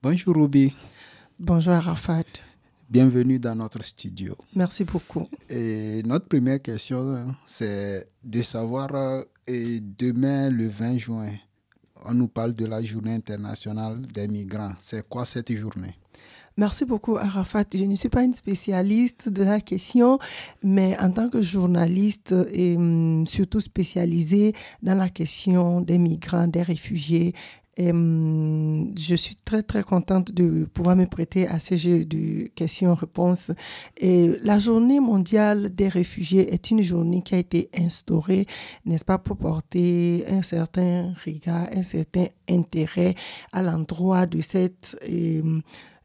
Bonjour Ruby. Bonjour Arafat. Bienvenue dans notre studio. Merci beaucoup. Et notre première question, c'est de savoir, euh, et demain le 20 juin, on nous parle de la journée internationale des migrants. C'est quoi cette journée? Merci beaucoup, Arafat. Je ne suis pas une spécialiste de la question, mais en tant que journaliste et hum, surtout spécialisée dans la question des migrants, des réfugiés, et, je suis très très contente de pouvoir me prêter à ce jeu de questions-réponses. Et la journée mondiale des réfugiés est une journée qui a été instaurée, n'est-ce pas, pour porter un certain regard, un certain intérêt à l'endroit de cette...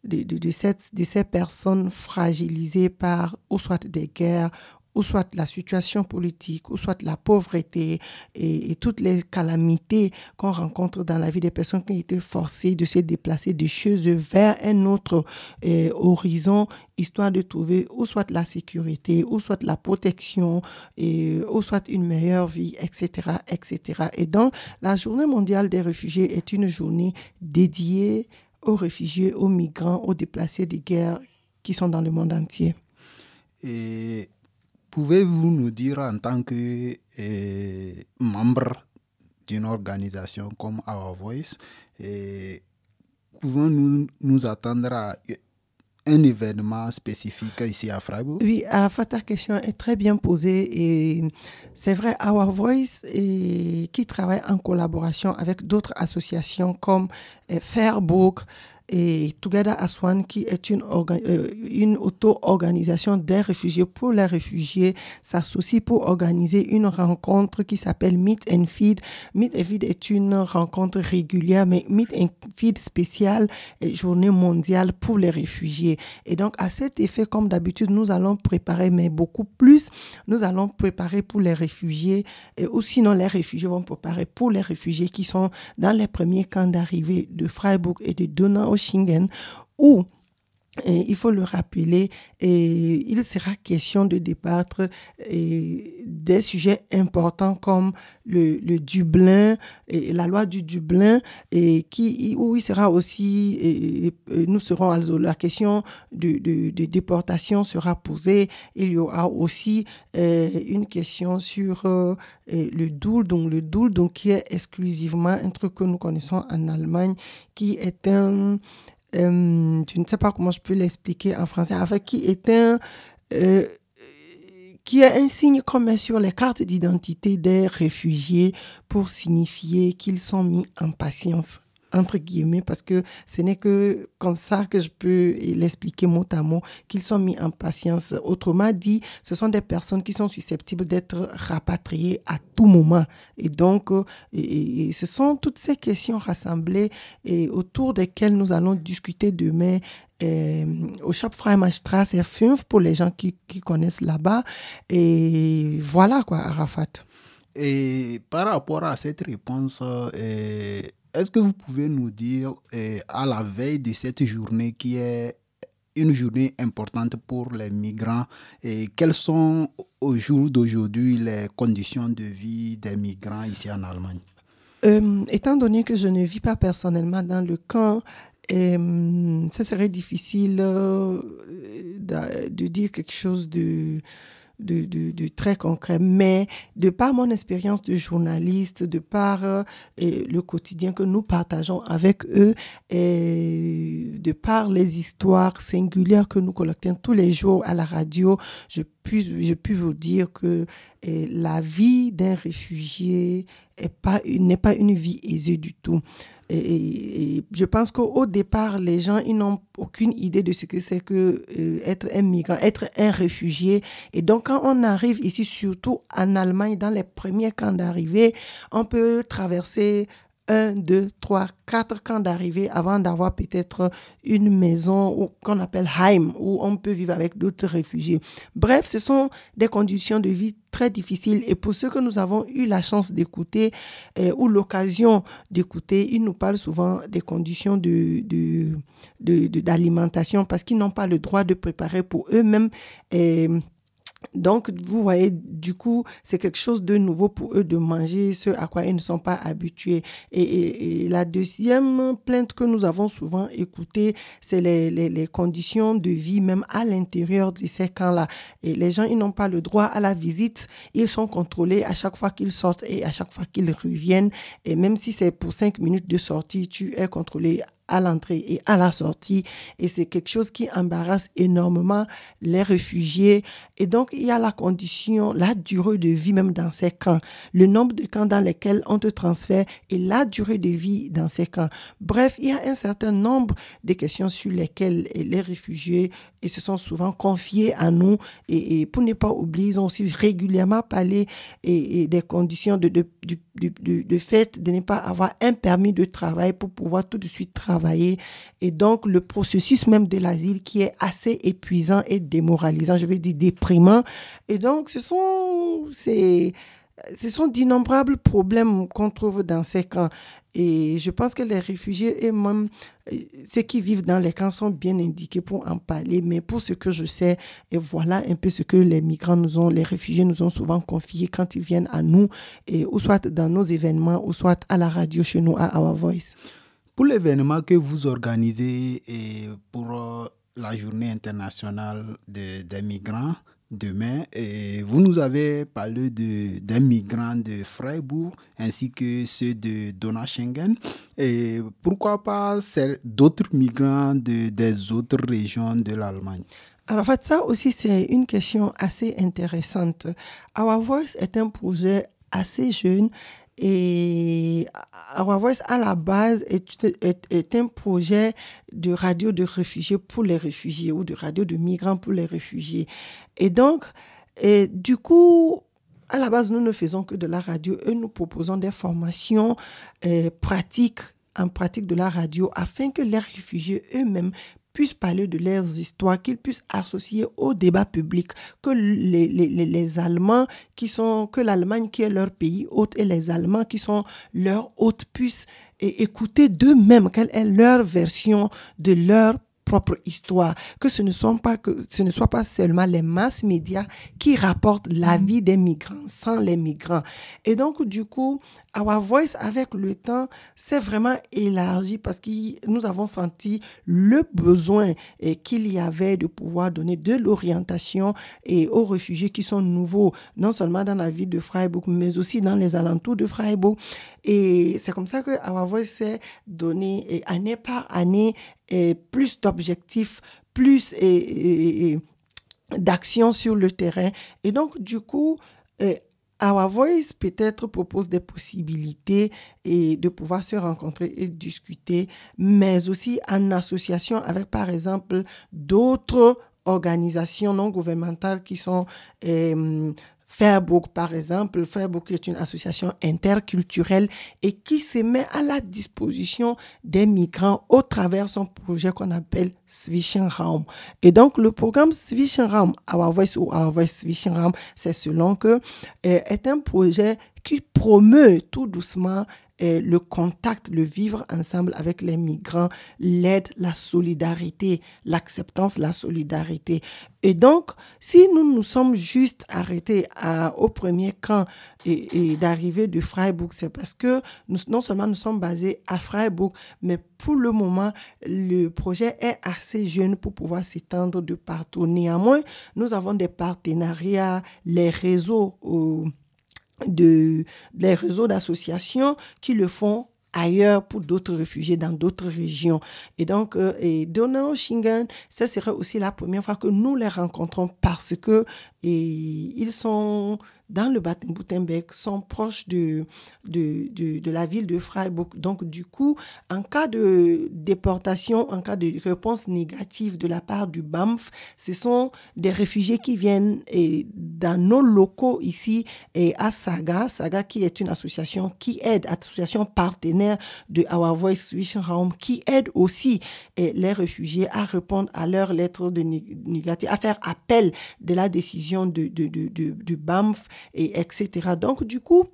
De, de, cette, de ces personnes fragilisées par ou soit des guerres ou soit la situation politique, ou soit la pauvreté et, toutes les calamités qu'on rencontre dans la vie des personnes qui ont été forcées de se déplacer de chez eux vers un autre euh, horizon, histoire de trouver ou soit la sécurité, ou soit la protection, ou soit une meilleure vie, etc., etc. Et donc, la journée mondiale des réfugiés est une journée dédiée aux réfugiés, aux migrants, aux déplacés de guerre qui sont dans le monde entier. Et pouvez-vous nous dire en tant que euh, membre d'une organisation comme Our Voice, pouvons-nous nous attendre à un événement spécifique ici à Freiburg Oui, à la fois ta question est très bien posée et c'est vrai, Our Voice et, qui travaille en collaboration avec d'autres associations comme Fairbook, et Together as One, qui est une, euh, une auto-organisation des réfugiés pour les réfugiés, s'associe pour organiser une rencontre qui s'appelle Meet and Feed. Meet and Feed est une rencontre régulière, mais Meet and Feed spéciale journée mondiale pour les réfugiés. Et donc, à cet effet, comme d'habitude, nous allons préparer, mais beaucoup plus, nous allons préparer pour les réfugiés, et, ou sinon les réfugiés vont préparer pour les réfugiés qui sont dans les premiers camps d'arrivée de Freiburg et de Donau Schengen où il faut le rappeler, et il sera question de débattre des sujets importants comme le, Dublin, et la loi du Dublin, et qui, où il sera aussi, nous serons, la question de, de, de, déportation sera posée. Il y aura aussi euh, une question sur euh, le donc le donc qui est exclusivement un truc que nous connaissons en Allemagne, qui est un euh, je ne sais pas comment je peux l'expliquer en français, avec qui est un, euh, qui est un signe commun sur les cartes d'identité des réfugiés pour signifier qu'ils sont mis en patience entre guillemets, parce que ce n'est que comme ça que je peux l'expliquer mot à mot, qu'ils sont mis en patience. Autrement dit, ce sont des personnes qui sont susceptibles d'être rapatriées à tout moment. Et donc, euh, et, ce sont toutes ces questions rassemblées et autour desquelles nous allons discuter demain euh, au Shop Freimanstrasse et 5 pour les gens qui, qui connaissent là-bas. Et voilà quoi, Arafat. Et par rapport à cette réponse, euh, est-ce que vous pouvez nous dire, eh, à la veille de cette journée qui est une journée importante pour les migrants, et quelles sont au jour d'aujourd'hui les conditions de vie des migrants ici en Allemagne? Euh, Étant donné que je ne vis pas personnellement dans le camp, euh, ce serait difficile euh, de, dire quelque chose de de, très concret. Mais de par mon expérience de journaliste, de par euh, le quotidien que nous partageons avec eux, et de par les histoires singulières que nous collectons tous les jours à la radio, je puis, je puis vous dire que et, la vie d'un réfugié n'est pas, une vie aisée du tout. Et, je pense qu'au départ, les gens, n'ont aucune idée de ce que c'est que euh, être un migrant, être un réfugié. Et donc, quand on arrive ici, surtout en Allemagne, dans les premiers camps d'arrivée, on peut traverser un, deux, trois, quatre camps d'arrivée avant d'avoir peut-être une maison qu'on appelle Heim, où on peut vivre avec d'autres réfugiés. Bref, ce sont des conditions de vie très difficiles. Et pour ceux que nous avons eu la chance d'écouter euh, ou l'occasion d'écouter, ils nous parlent souvent des conditions de, de, d'alimentation parce qu'ils n'ont pas le droit de préparer pour eux-mêmes. Euh, Donc, vous voyez, du coup, c'est quelque chose de nouveau pour eux de manger ce à quoi ils ne sont pas habitués. Et, la deuxième plainte que nous avons souvent écoutée, c'est les, conditions de vie, même à l'intérieur de ces camps-là. Et les gens, ils n'ont pas le droit à la visite. Ils sont contrôlés à chaque fois qu'ils sortent et à chaque fois qu'ils reviennent. Et même si c'est pour cinq minutes de sortie, tu es contrôlé à l'entrée et à la sortie. Et c'est quelque chose qui embarrasse énormément les réfugiés. Et donc, il y a la condition, la durée de vie même dans ces camps, le nombre de camps dans lesquels on te transfère et la durée de vie dans ces camps. Bref, il y a un certain nombre de questions sur lesquelles les réfugiés et se sont souvent confiés à nous. Et, pour ne pas oublier, ils ont aussi régulièrement parlé et, des conditions de, de, de, de fait de ne pas avoir un permis de travail pour pouvoir tout de suite travailler et donc, le processus même de l'asile qui est assez épuisant et démoralisant, je vais dire déprimant. Et donc, ce sont, ce sont d'innombrables problèmes qu'on trouve dans ces camps. Et je pense que les réfugiés et même ceux qui vivent dans les camps sont bien indiqués pour en parler. Mais pour ce que je sais, et voilà un peu ce que les migrants nous ont, les réfugiés nous ont souvent confié quand ils viennent à nous, et, ou soit dans nos événements, ou soit à la radio chez nous, à Our Voice. Pour l'événement que vous organisez et pour euh, la journée internationale des migrants demain, et vous nous avez parlé de, des migrants de Freiburg ainsi que ceux de Donaueschingen. Et pourquoi pas d'autres migrants de, des autres régions de l'Allemagne? Alors, en fait, ça aussi, c'est une question assez intéressante. Our Voice est un projet assez jeune et Our Voice, à la base, est, un projet de radio de réfugiés pour les réfugiés ou de radio de migrants pour les réfugiés. Et donc, du coup, à la base, nous ne faisons que de la radio et nous proposons des formations euh, pratiques en pratique de la radio afin que les réfugiés eux-mêmes puissent parler de leurs histoires, qu'ils puissent associer au débat public, que les, les, les Allemands qui sont, que l'Allemagne qui est leur pays hôte et les Allemands qui sont leurs hôtes puissent écouter d'eux-mêmes quelle est leur version de leur propre histoire, que ce ne, sont pas, que ce ne soit pas seulement les masses médias qui rapportent la mm. vie des migrants sans les migrants. Et donc, du coup, Our Voice, avec le temps, s'est vraiment élargi parce que nous avons senti le besoin qu'il y avait de pouvoir donner de l'orientation et aux réfugiés qui sont nouveaux, non seulement dans la ville de Freiburg, mais aussi dans les alentours de Freiburg. Et c'est comme ça que Our Voice s'est donné année par année plus d'objectifs, plus d'actions sur le terrain. Et donc, du coup, Our Voice peut-être propose des possibilités et de pouvoir se rencontrer et discuter, mais aussi en association avec, par exemple, d'autres organisations non gouvernementales qui sont Fairbook, par exemple, Fairbook est une association interculturelle et qui se met à la disposition des migrants au travers son projet qu'on appelle Zwischenraum. Et donc, le programme Zwischenraum, Our Voice ou Our Voice Zwischenraum, c'est selon que, euh, est un projet qui promeut tout doucement le contact, le vivre ensemble avec les migrants, l'aide, la solidarité, l'acceptance, la solidarité. Et donc, si nous nous sommes juste arrêtés au premier camp et, d'arriver de Freiburg, c'est parce que non seulement nous sommes basés à Freiburg, mais pour le moment, le projet est assez jeune pour pouvoir s'étendre de partout. Néanmoins, nous avons des partenariats, les réseaux. Euh, de, les réseaux d'associations qui le font ailleurs pour d'autres réfugiés dans d'autres régions. Et donc, euh, et Shingen, ce serait aussi la première fois que nous les rencontrons parce que et, ils sont dans le Baden-Württemberg sont proches de, de, de, la ville de Freiburg. Donc, du coup, en cas de déportation, en cas de réponse négative de la part du BAMF, ce sont des réfugiés qui viennent dans nos locaux ici et à Saga, Saga qui est une association qui aide, association partenaire de Our Voice Raum, qui aide aussi les réfugiés à répondre à leurs lettres de négatif, à faire appel de la décision de, de, de, du BAMF et etc. Donc, du coup,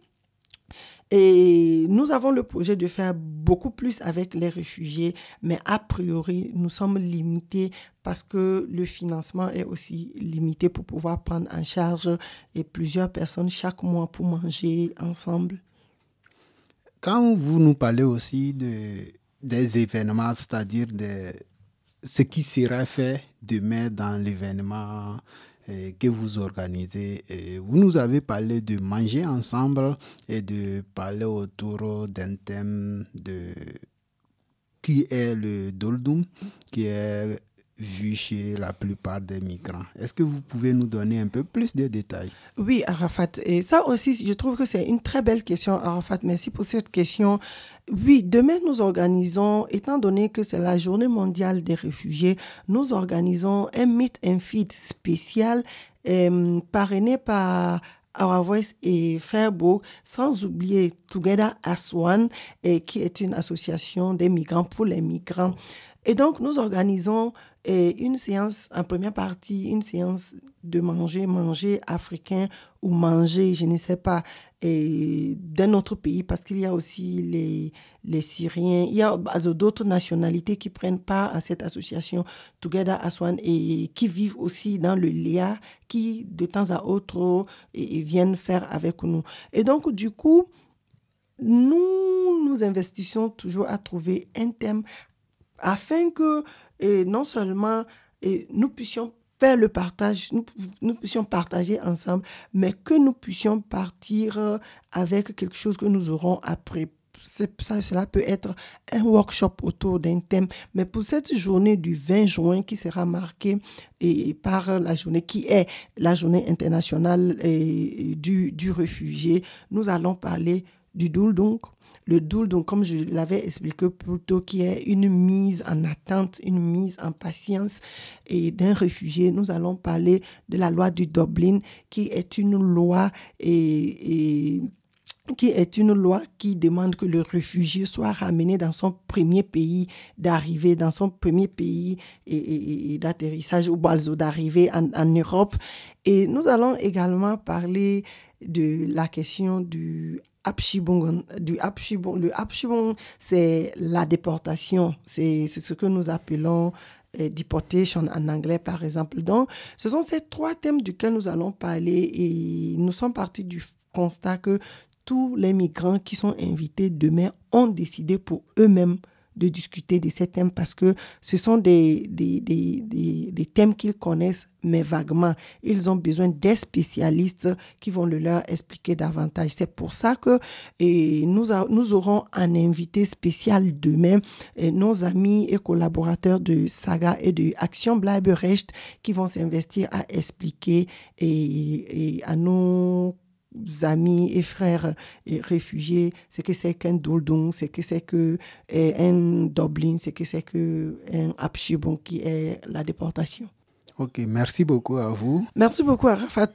Et nous avons le projet de faire beaucoup plus avec les réfugiés, mais a priori, nous sommes limités parce que le financement est aussi limité pour pouvoir prendre en charge et plusieurs personnes chaque mois pour manger ensemble. Quand vous nous parlez aussi de, des événements, c'est-à-dire de ce qui sera fait demain dans l'événement que vous organisez. vous nous avez parlé de manger ensemble et de parler autour d'un thème de qui est le doldum, qui est vu chez la plupart des migrants. Est-ce que vous pouvez nous donner un peu plus de détails? Oui, Arafat. Et ça aussi, je trouve que c'est une très belle question, Arafat. Merci pour cette question. Oui, demain, nous organisons, étant donné que c'est la journée mondiale des réfugiés, nous organisons un meet and feed spécial euh, parrainé par Our Voice et Fairbourg, sans oublier Together as One, et qui est une association des migrants pour les migrants. Et donc, nous organisons et une séance, en première partie, une séance de manger, manger africain ou manger, je ne sais pas, d'un autre pays, parce qu'il y a aussi les, les Syriens, il y a d'autres nationalités qui prennent part à cette association Together as One et qui vivent aussi dans le Léa, qui de temps à autre et, viennent faire avec nous. Et donc, du coup, nous nous investissons toujours à trouver un thème afin que et non seulement nous puissions faire le partage, nous, nous, puissions partager ensemble, mais que nous puissions partir euh, avec quelque chose que nous aurons appris. Ça, cela peut être un workshop autour d'un thème, mais pour cette journée du 20 juin qui sera marquée par la journée qui est la journée internationale du, du réfugié, nous allons parler du Doul donc le doul, donc comme je l'avais expliqué plus tôt, qui est une mise en attente, une mise en patience et d'un réfugié, nous allons parler de la loi du Dublin, qui est une loi et, qui est une loi qui demande que le réfugié soit ramené dans son premier pays d'arrivée, dans son premier pays et, d'atterrissage ou d'arrivée en, en, Europe. Et nous allons également parler de la question du Du Le Abshibong, c'est la déportation. C'est ce que nous appelons euh, deportation en anglais, par exemple. Donc, ce sont ces trois thèmes duquel nous allons parler et nous sommes partis du constat que tous les migrants qui sont invités demain ont décidé pour eux-mêmes de discuter de ces thèmes parce que ce sont des, des, des, des, thèmes qu'ils connaissent, mais vaguement. Ils ont besoin des spécialistes qui vont le leur expliquer davantage. C'est pour ça que et nous, nous aurons un invité spécial demain, nos amis et collaborateurs de Saga et de Action Bleiberecht qui vont s'investir à expliquer et, et à nous amis et frères et réfugiés, c'est que c'est qu'un Doldung, c'est que c'est que eh, un Dublin, c'est que c'est que un Abshibon qui est la déportation. Ok, merci beaucoup à vous. Merci beaucoup à Rafat.